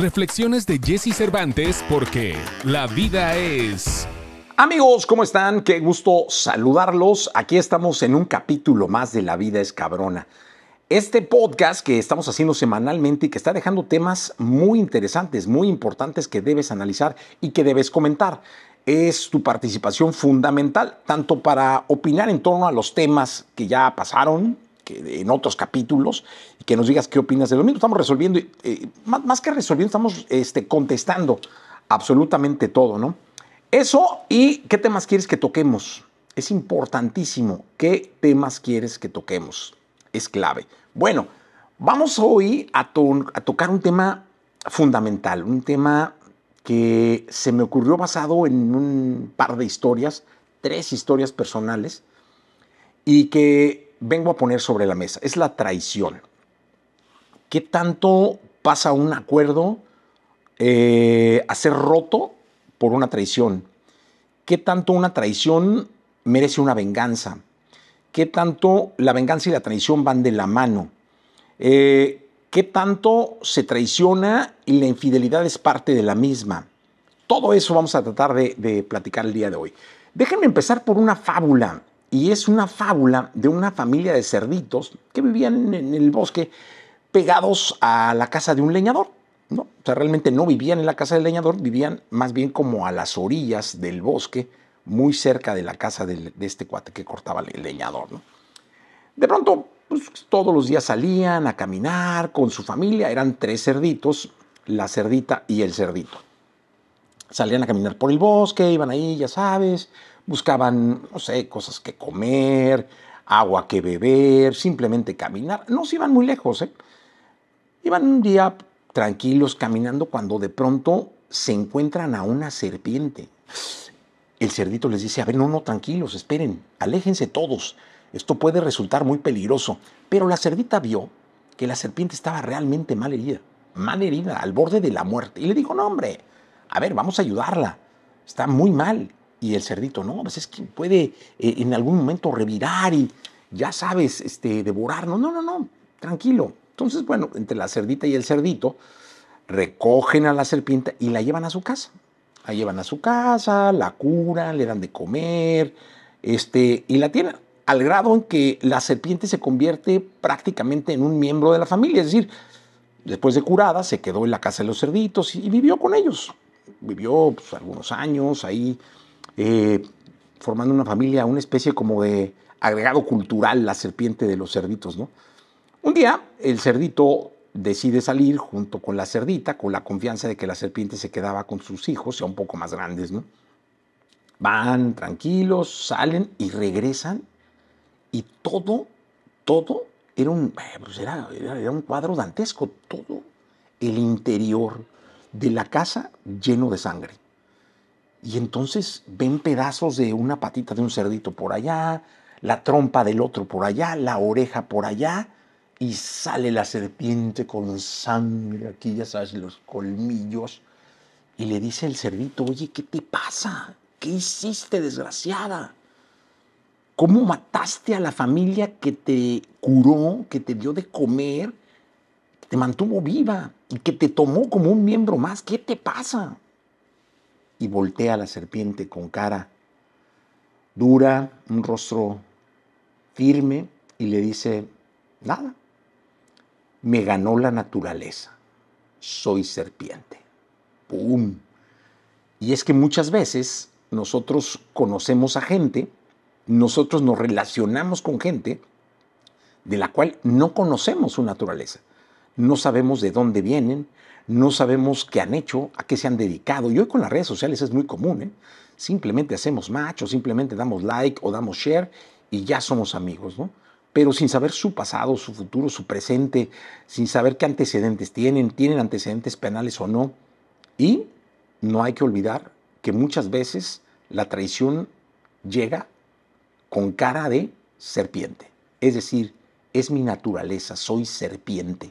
Reflexiones de Jesse Cervantes porque la vida es... Amigos, ¿cómo están? Qué gusto saludarlos. Aquí estamos en un capítulo más de La vida es cabrona. Este podcast que estamos haciendo semanalmente y que está dejando temas muy interesantes, muy importantes que debes analizar y que debes comentar. Es tu participación fundamental, tanto para opinar en torno a los temas que ya pasaron, que en otros capítulos, que nos digas qué opinas de lo mismo. Estamos resolviendo, eh, más, que resolviendo, estamos este, contestando absolutamente todo, ¿no? Eso y qué temas quieres que toquemos. Es importantísimo. ¿Qué temas quieres que toquemos? Es clave. Bueno, vamos hoy a, a tocar un tema fundamental, un tema que se me ocurrió basado en un par de historias, tres historias personales, y que vengo a poner sobre la mesa. Es la traición. ¿Qué tanto pasa un acuerdo eh, a ser roto por una traición? ¿Qué tanto una traición merece una venganza? ¿Qué tanto la venganza y la traición van de la mano? Eh, ¿Qué tanto se traiciona y la infidelidad es parte de la misma? Todo eso vamos a tratar de, platicar el día de hoy. Déjenme empezar por una fábula, y es una fábula de una familia de cerditos que vivían en el bosque pegados a la casa de un leñador. ¿no? O sea, realmente no vivían en la casa del leñador, vivían más bien como a las orillas del bosque, muy cerca de la casa de, este cuate que cortaba el leñador. ¿no? De pronto, pues, todos los días salían a caminar con su familia, eran tres cerditos, la cerdita y el cerdito. Salían a caminar por el bosque, iban ahí, ya sabes, buscaban, no sé, cosas que comer, agua que beber, simplemente caminar. No se iban muy lejos, ¿eh? Iban un día tranquilos caminando cuando de pronto se encuentran a una serpiente. El cerdito les dice, a ver, no, no, tranquilos, esperen, aléjense todos. Esto puede resultar muy peligroso. Pero la cerdita vio que la serpiente estaba realmente mal herida, mal herida, al borde de la muerte. Y le dijo, no, hombre, a ver, vamos a ayudarla. Está muy mal. Y el cerdito, no, pues es que puede eh, en algún momento revirar y, ya sabes, este, devorarnos. No, no, no, tranquilo. Entonces, bueno, entre la cerdita y el cerdito, recogen a la serpiente y la llevan a su casa. La llevan a su casa, la curan, le dan de comer, este, y la tienen al grado en que la serpiente se convierte prácticamente en un miembro de la familia. Es decir, después de curada, se quedó en la casa de los cerditos y, vivió con ellos. Vivió pues, algunos años ahí, eh, formando una familia, una especie como de agregado cultural, la serpiente de los cerditos, ¿no? Un día, el cerdito decide salir junto con la cerdita, con la confianza de que la serpiente se quedaba con sus hijos, ya un poco más grandes, ¿no? Van tranquilos, salen y regresan y todo, todo era un, eh, pues era, era, un cuadro dantesco, todo el interior de la casa lleno de sangre. Y entonces ven pedazos de una patita de un cerdito por allá, la trompa del otro por allá, la oreja por allá, y sale la serpiente con sangre aquí, ya sabes, los colmillos. Y le dice el cerdito, oye, ¿qué te pasa? ¿Qué hiciste, desgraciada? ¿Cómo mataste a la familia que te curó, que te dio de comer, que te mantuvo viva y que te tomó como un miembro más? ¿Qué te pasa? Y voltea a la serpiente con cara dura, un rostro firme y le dice, nada, me ganó la naturaleza, soy serpiente. ¡Pum! Y es que muchas veces nosotros conocemos a gente, nosotros nos relacionamos con gente de la cual no conocemos su naturaleza. No sabemos de dónde vienen, no sabemos qué han hecho, a qué se han dedicado. Y hoy con las redes sociales es muy común. ¿eh? Simplemente hacemos match simplemente damos like o damos share y ya somos amigos, ¿no? Pero sin saber su pasado, su futuro, su presente, sin saber qué antecedentes tienen, tienen antecedentes penales o no. Y no hay que olvidar que muchas veces la traición llega con cara de serpiente. Es decir, es mi naturaleza, soy serpiente.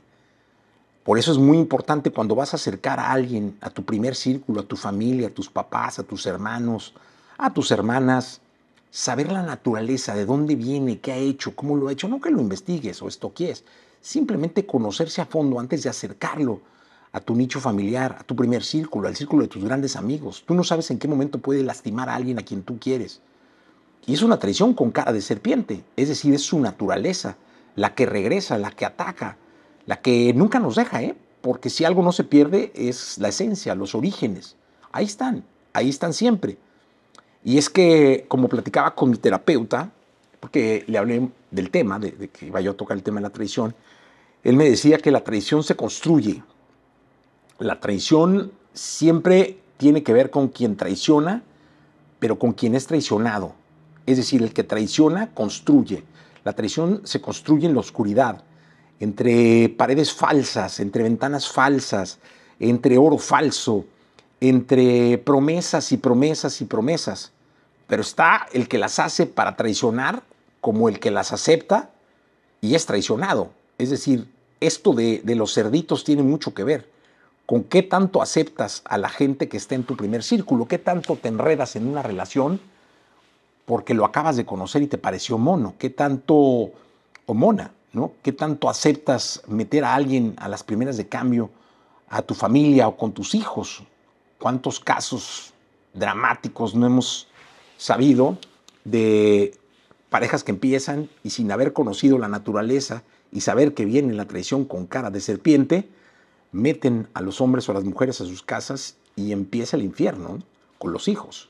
Por eso es muy importante cuando vas a acercar a alguien, a tu primer círculo, a tu familia, a tus papás, a tus hermanos, a tus hermanas, saber la naturaleza, de dónde viene, qué ha hecho, cómo lo ha hecho, no que lo investigues o estoquies, simplemente conocerse a fondo antes de acercarlo a tu nicho familiar, a tu primer círculo, al círculo de tus grandes amigos. Tú no sabes en qué momento puede lastimar a alguien a quien tú quieres. Y es una traición con cara de serpiente, es decir, es su naturaleza, la que regresa, la que ataca, la que nunca nos deja, ¿eh? porque si algo no se pierde es la esencia, los orígenes. Ahí están, ahí están siempre. Y es que, como platicaba con mi terapeuta, porque le hablé del tema, de, que iba yo a tocar el tema de la traición, él me decía que la traición se construye. La traición siempre tiene que ver con quien traiciona, pero con quien es traicionado. Es decir, el que traiciona construye. La traición se construye en la oscuridad, entre paredes falsas, entre ventanas falsas, entre oro falso, entre promesas y promesas y promesas. Pero está el que las hace para traicionar como el que las acepta y es traicionado. Es decir, esto de, los cerditos tiene mucho que ver con qué tanto aceptas a la gente que está en tu primer círculo, qué tanto te enredas en una relación porque lo acabas de conocer y te pareció mono, qué tanto, o mona, ¿no? ¿Qué tanto aceptas meter a alguien a las primeras de cambio, a tu familia o con tus hijos? ¿Cuántos casos dramáticos no hemos sabido de parejas que empiezan y sin haber conocido la naturaleza y saber que viene la traición con cara de serpiente, meten a los hombres o a las mujeres a sus casas y empieza el infierno con los hijos.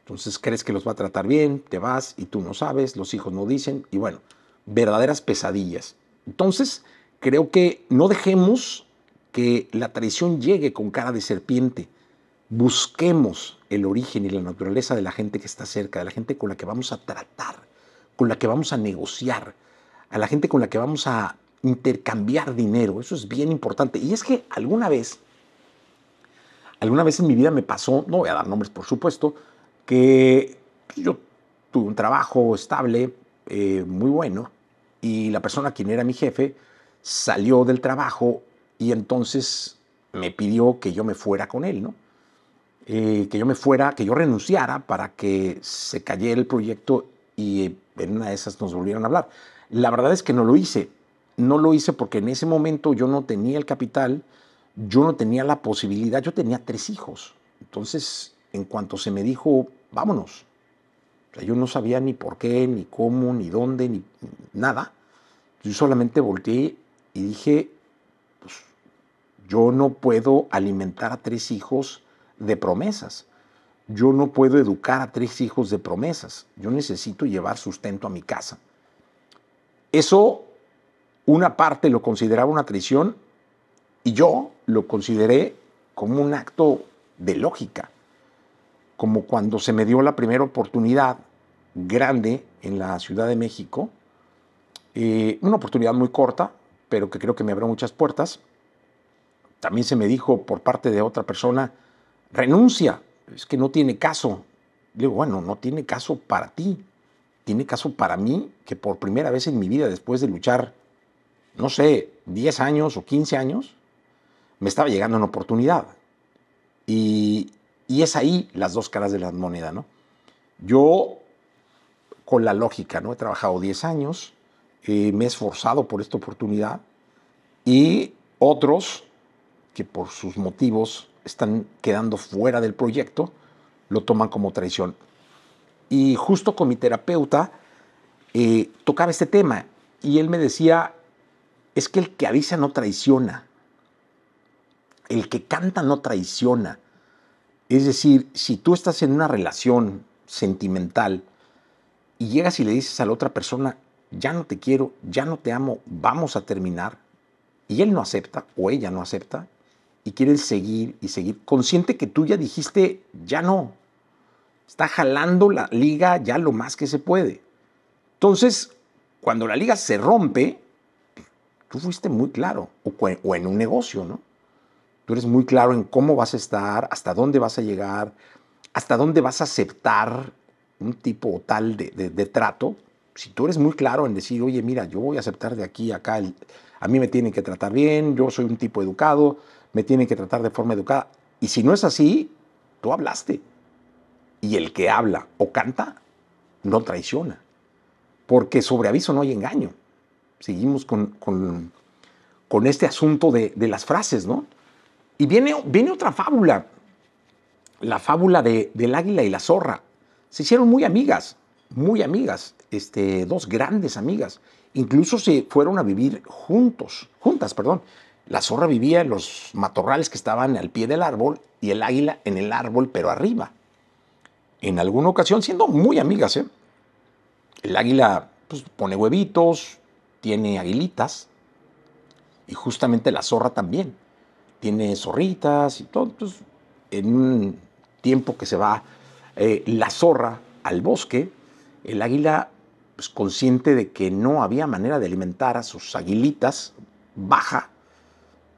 Entonces crees que los va a tratar bien, te vas y tú no sabes, los hijos no dicen y bueno, verdaderas pesadillas. Entonces creo que no dejemos que la traición llegue con cara de serpiente. Busquemos el origen y la naturaleza de la gente que está cerca, de la gente con la que vamos a tratar, con la que vamos a negociar, a la gente con la que vamos a intercambiar dinero. Eso es bien importante. Y es que alguna vez, alguna vez en mi vida me pasó, no voy a dar nombres por supuesto, que yo tuve un trabajo estable, eh, muy bueno, y la persona quien era mi jefe salió del trabajo y entonces me pidió que yo me fuera con él, ¿no? Eh, que yo me fuera, que yo renunciara para que se cayera el proyecto y en una de esas nos volvieran a hablar. La verdad es que no lo hice. No lo hice porque en ese momento yo no tenía el capital, yo no tenía la posibilidad, yo tenía tres hijos. Entonces, en cuanto se me dijo, vámonos, yo no sabía ni por qué, ni cómo, ni dónde, ni nada. Yo solamente volteé y dije, pues, yo no puedo alimentar a tres hijos de promesas. Yo no puedo educar a tres hijos de promesas. Yo necesito llevar sustento a mi casa. Eso, una parte lo consideraba una traición y yo lo consideré como un acto de lógica, como cuando se me dio la primera oportunidad grande en la Ciudad de México, eh, una oportunidad muy corta, pero que creo que me abrió muchas puertas. También se me dijo por parte de otra persona, renuncia, es que no tiene caso. Digo, bueno, no tiene caso para ti, tiene caso para mí que por primera vez en mi vida, después de luchar, no sé, 10 años o 15 años, me estaba llegando una oportunidad. Y, es ahí las dos caras de la moneda, ¿no? Yo, con la lógica, ¿no? He trabajado 10 años, eh, me he esforzado por esta oportunidad y otros que por sus motivos están quedando fuera del proyecto, lo toman como traición. Y justo con mi terapeuta eh, tocaba este tema y él me decía, es que el que avisa no traiciona, el que canta no traiciona. Es decir, si tú estás en una relación sentimental y llegas y le dices a la otra persona, ya no te quiero, ya no te amo, vamos a terminar, y él no acepta o ella no acepta, y quieren seguir y seguir, consciente que tú ya dijiste, ya no, Está jalando la liga ya lo más que se puede. Entonces, cuando la liga se rompe, tú fuiste muy claro, o, en un negocio, ¿no? Tú eres muy claro en cómo vas a estar, hasta dónde vas a llegar, hasta dónde vas a aceptar un tipo tal de, trato. Si tú eres muy claro en decir, oye, mira, yo voy a aceptar de aquí a acá, a mí me tienen que tratar bien, yo soy un tipo educado, me tienen que tratar de forma educada. Y si no es así, tú hablaste. Y el que habla o canta no traiciona, porque sobre aviso no hay engaño. Seguimos con, con, con este asunto de, las frases, ¿no? Y viene, viene otra fábula, la fábula de, del águila y la zorra. Se hicieron muy amigas, muy amigas, este, dos grandes amigas. Incluso se fueron a vivir juntos, juntas, perdón. La zorra vivía en los matorrales que estaban al pie del árbol y el águila en el árbol, pero arriba. En alguna ocasión, siendo muy amigas, ¿eh? El águila pues, pone huevitos, tiene aguilitas, y justamente la zorra también. Tiene zorritas y todo. Entonces, en un tiempo que se va eh, la zorra al bosque, el águila, pues, consciente de que no había manera de alimentar a sus aguilitas, baja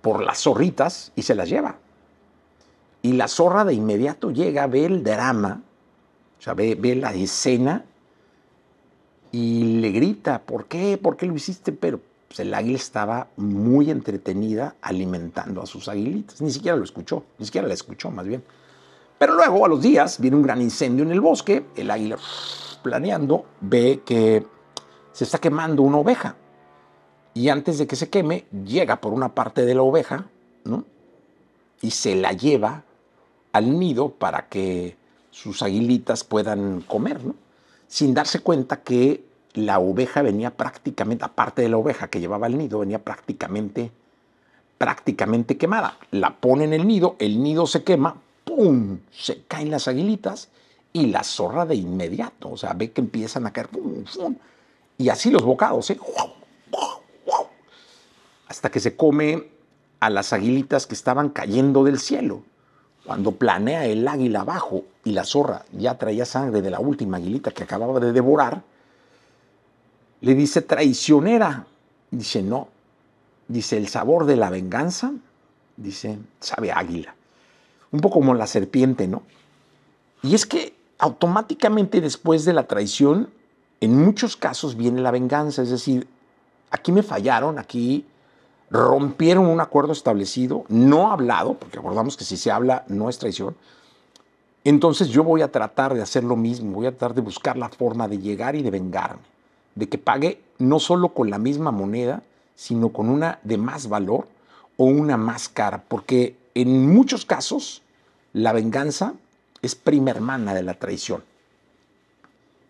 por las zorritas y se las lleva. Y la zorra de inmediato llega, ve el drama, o sea, ve, la escena y le grita, ¿por qué? ¿Por qué lo hiciste? Pero pues, el águila estaba muy entretenida alimentando a sus aguilitas. Ni siquiera lo escuchó, ni siquiera la escuchó más bien. Pero luego, a los días, viene un gran incendio en el bosque, el águila planeando ve que se está quemando una oveja y antes de que se queme, llega por una parte de la oveja, ¿no? Y se la lleva al nido para que sus aguilitas puedan comer, ¿no? Sin darse cuenta que la oveja venía prácticamente, aparte de la oveja que llevaba al nido, venía prácticamente, prácticamente quemada. La pone en el nido, el nido se quema, ¡pum! Se caen las aguilitas y la zorra de inmediato, o sea, ve que empiezan a caer, ¡pum! ¡pum! Y así los bocados, ¿eh? Hasta que se come a las aguilitas que estaban cayendo del cielo. Cuando planea el águila abajo y la zorra ya traía sangre de la última aguilita que acababa de devorar, le dice traicionera. Dice, no. Dice, el sabor de la venganza, dice, sabe águila. Un poco como la serpiente, ¿no? Y es que automáticamente después de la traición, en muchos casos viene la venganza. Es decir, aquí me fallaron, aquí rompieron un acuerdo establecido, no hablado, porque acordamos que si se habla no es traición, entonces yo voy a tratar de hacer lo mismo, voy a tratar de buscar la forma de llegar y de vengarme, de que pague no solo con la misma moneda, sino con una de más valor o una más cara, porque en muchos casos la venganza es prima hermana de la traición.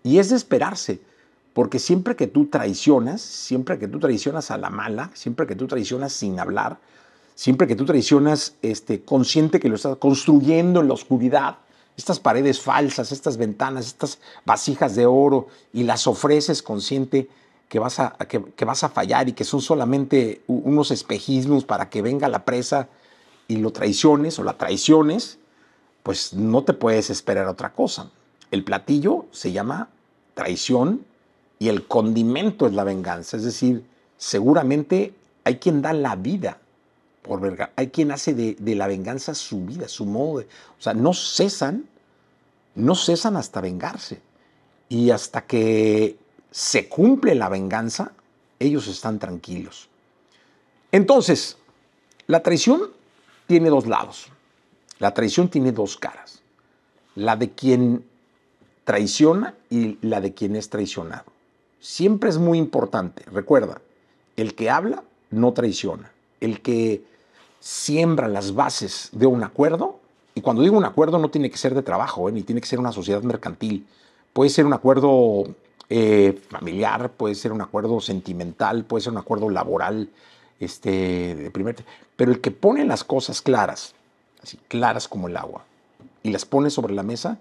Y es de esperarse porque siempre que tú traicionas, siempre que tú traicionas a la mala, siempre que tú traicionas sin hablar, siempre que tú traicionas este, consciente que lo estás construyendo en la oscuridad, estas paredes falsas, estas ventanas, estas vasijas de oro, y las ofreces consciente que vas a, que, que vas a fallar y que son solamente unos espejismos para que venga la presa y lo traiciones o la traiciones, pues no te puedes esperar otra cosa. El platillo se llama traición y el condimento es la venganza. Es decir, seguramente hay quien da la vida por verga, hay quien hace de, la venganza su vida, su modo de... O sea, no cesan, no cesan hasta vengarse. Y hasta que se cumple la venganza, ellos están tranquilos. Entonces, la traición tiene dos lados. La traición tiene dos caras. La de quien traiciona y la de quien es traicionado siempre es muy importante. Recuerda, el que habla no traiciona. El que siembra las bases de un acuerdo, y cuando digo un acuerdo no tiene que ser de trabajo, ¿eh? ni tiene que ser una sociedad mercantil. Puede ser un acuerdo eh, familiar, puede ser un acuerdo sentimental, puede ser un acuerdo laboral, este, de primer, pero el que pone las cosas claras, así claras como el agua, y las pone sobre la mesa,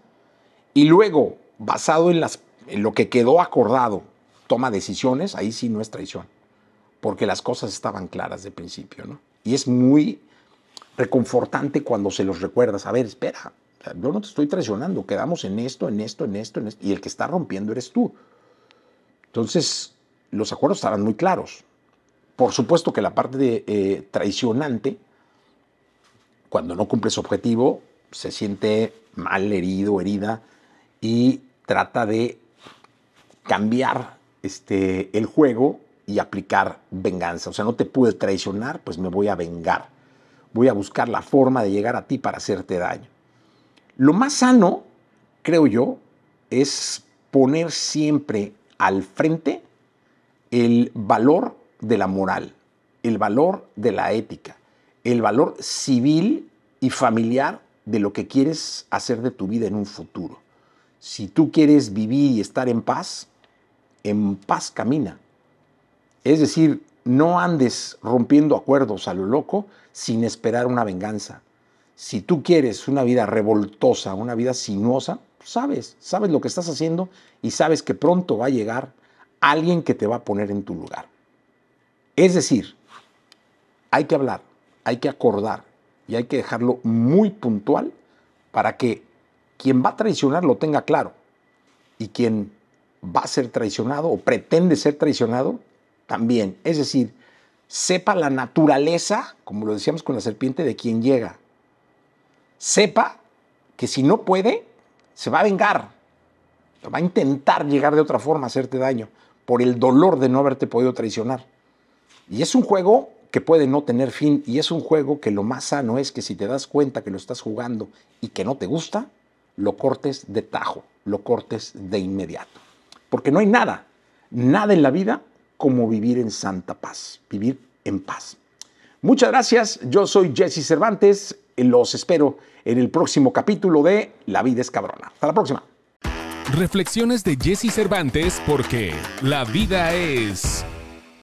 y luego, basado en, las, en lo que quedó acordado, toma decisiones, ahí sí no es traición, porque las cosas estaban claras de principio, ¿no? Y es muy reconfortante cuando se los recuerdas, a ver, espera, yo no te estoy traicionando, quedamos en esto, en esto, en esto, en esto, y el que está rompiendo eres tú. Entonces, los acuerdos estarán muy claros. Por supuesto que la parte de, eh, traicionante, cuando no cumple su objetivo, se siente mal, herido, herida, y trata de cambiar este, el juego y aplicar venganza. O sea, no te pude traicionar, pues me voy a vengar. Voy a buscar la forma de llegar a ti para hacerte daño. Lo más sano, creo yo, es poner siempre al frente el valor de la moral. el valor de la ética, el valor civil y familiar de lo que quieres hacer de tu vida en un futuro. Si tú quieres vivir y estar en paz, en paz camina. Es decir, no andes rompiendo acuerdos a lo loco sin esperar una venganza. Si tú quieres una vida revoltosa, una vida sinuosa, sabes, sabes lo que estás haciendo y sabes que pronto va a llegar alguien que te va a poner en tu lugar. Es decir, hay que hablar, hay que acordar y hay que dejarlo muy puntual para que quien va a traicionar lo tenga claro y quien va a ser traicionado o pretende ser traicionado también. Es decir, sepa la naturaleza, como lo decíamos con la serpiente, de quien llega. Sepa que si no puede, se va a vengar. Va a intentar llegar de otra forma a hacerte daño por el dolor de no haberte podido traicionar. Y es un juego que puede no tener fin y es un juego que lo más sano es que si te das cuenta que lo estás jugando y que no te gusta, lo cortes de tajo, lo cortes de inmediato. Porque no hay nada, nada en la vida como vivir en santa paz, vivir en paz. Muchas gracias, yo soy Jesse Cervantes, los espero en el próximo capítulo de La vida es cabrona. Hasta la próxima. Reflexiones de Jesse Cervantes porque la vida es...